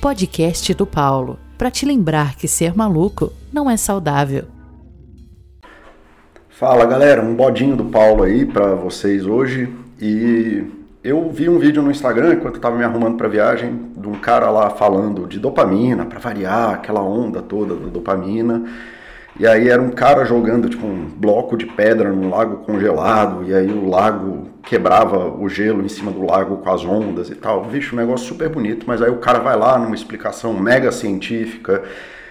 podcast do Paulo, para te lembrar que ser maluco não é saudável. Fala galera, um bodinho do Paulo aí para vocês hoje. E eu vi um vídeo no Instagram enquanto eu tava me arrumando para viagem de um cara lá falando de dopamina para variar aquela onda toda da dopamina e aí era um cara jogando tipo um bloco de pedra num lago congelado, e aí o lago quebrava o gelo em cima do lago com as ondas e tal. Vixe, um negócio super bonito, mas aí o cara vai lá numa explicação mega científica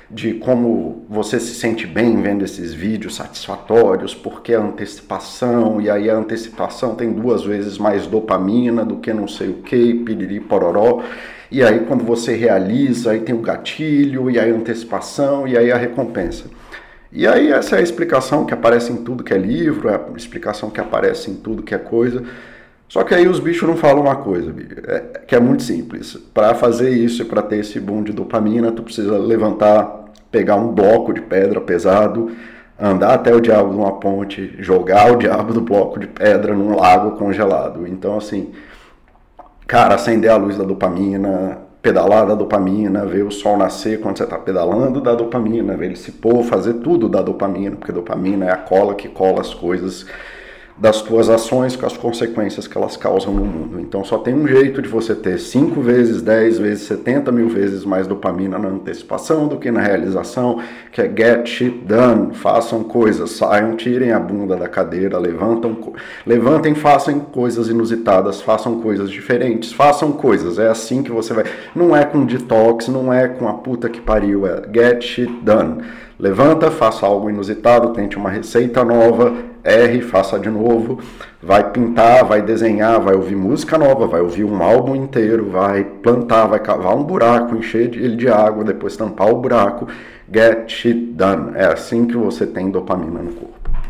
de como você se sente bem vendo esses vídeos satisfatórios, porque a antecipação, e aí a antecipação tem duas vezes mais dopamina do que não sei o que, piriri pororó. E aí quando você realiza, aí tem o gatilho, e aí a antecipação, e aí a recompensa. E aí essa é a explicação que aparece em tudo que é livro, é a explicação que aparece em tudo que é coisa. Só que aí os bichos não falam uma coisa, é, que é muito simples. Para fazer isso e para ter esse boom de dopamina, tu precisa levantar, pegar um bloco de pedra pesado, andar até o diabo de uma ponte, jogar o diabo do bloco de pedra num lago congelado. Então, assim, cara, acender a luz da dopamina, pedalar da dopamina, ver o sol nascer quando você está pedalando da dopamina, ver ele se pôr, fazer tudo da dopamina, porque dopamina é a cola que cola as coisas das tuas ações com as consequências que elas causam no mundo. Então só tem um jeito de você ter 5 vezes, 10 vezes, 70 mil vezes mais dopamina na antecipação do que na realização, que é get shit done, façam coisas, saiam, tirem a bunda da cadeira, levantam, levantem, façam coisas inusitadas, façam coisas diferentes, façam coisas, é assim que você vai, não é com detox, não é com a puta que pariu, é get shit done. Levanta, faça algo inusitado, tente uma receita nova, erre, faça de novo, vai pintar, vai desenhar, vai ouvir música nova, vai ouvir um álbum inteiro, vai plantar, vai cavar um buraco, encher ele de água, depois tampar o buraco. Get shit done. É assim que você tem dopamina no corpo.